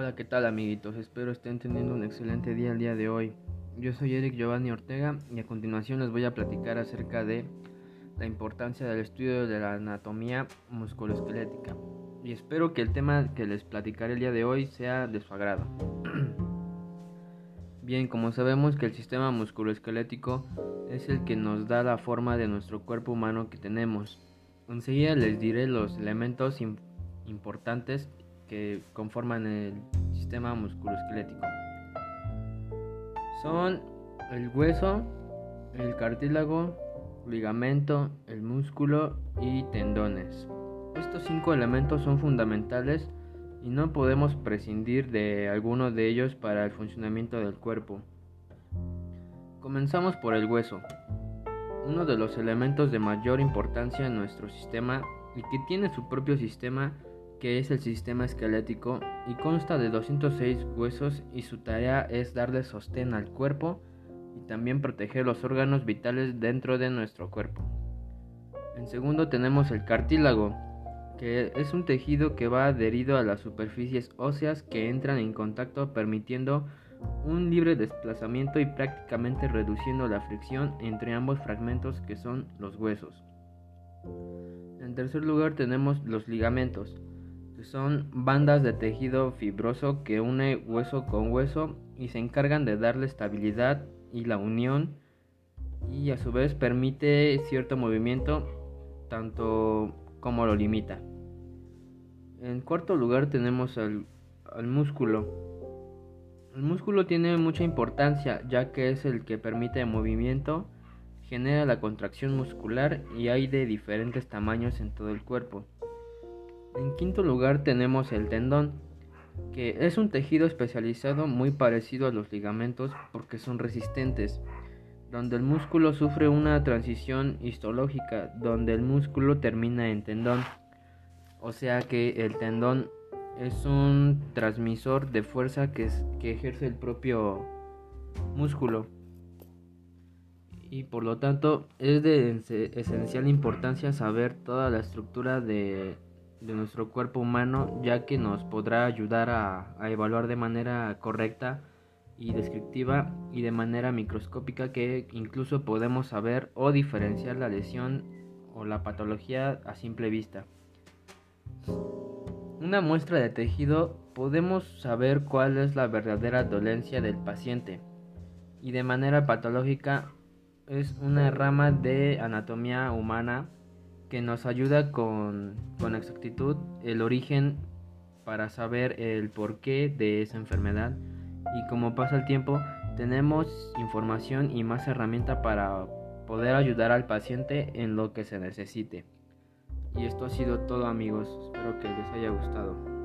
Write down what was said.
Hola, ¿qué tal amiguitos? Espero estén teniendo un excelente día el día de hoy. Yo soy Eric Giovanni Ortega y a continuación les voy a platicar acerca de la importancia del estudio de la anatomía musculoesquelética. Y espero que el tema que les platicaré el día de hoy sea de su agrado. Bien, como sabemos que el sistema musculoesquelético es el que nos da la forma de nuestro cuerpo humano que tenemos. Enseguida les diré los elementos importantes que conforman el sistema musculoesquelético. Son el hueso, el cartílago, ligamento, el músculo y tendones. Estos cinco elementos son fundamentales y no podemos prescindir de alguno de ellos para el funcionamiento del cuerpo. Comenzamos por el hueso, uno de los elementos de mayor importancia en nuestro sistema y que tiene su propio sistema que es el sistema esquelético y consta de 206 huesos y su tarea es darle sostén al cuerpo y también proteger los órganos vitales dentro de nuestro cuerpo. En segundo tenemos el cartílago, que es un tejido que va adherido a las superficies óseas que entran en contacto permitiendo un libre desplazamiento y prácticamente reduciendo la fricción entre ambos fragmentos que son los huesos. En tercer lugar tenemos los ligamentos, son bandas de tejido fibroso que une hueso con hueso y se encargan de darle estabilidad y la unión y a su vez permite cierto movimiento tanto como lo limita. En cuarto lugar tenemos al, músculo. El músculo tiene mucha importancia ya que es el que permite el movimiento, genera la contracción muscular y hay de diferentes tamaños en todo el cuerpo. En quinto lugar tenemos el tendón, que es un tejido especializado muy parecido a los ligamentos porque son resistentes, donde el músculo sufre una transición histológica, donde el músculo termina en tendón. O sea que el tendón es un transmisor de fuerza que, ejerce el propio músculo y por lo tanto es de esencial importancia saber toda la estructura de de nuestro cuerpo humano ya que nos podrá ayudar a, evaluar de manera correcta y descriptiva y de manera microscópica que incluso podemos saber o diferenciar la lesión o la patología a simple vista. Una muestra de tejido podemos saber cuál es la verdadera dolencia del paciente y de manera patológica es una rama de anatomía humana que nos ayuda con, con exactitud el origen para saber el porqué de esa enfermedad y como pasa el tiempo tenemos información y más herramienta para poder ayudar al paciente en lo que se necesite. Y esto ha sido todo amigos, espero que les haya gustado.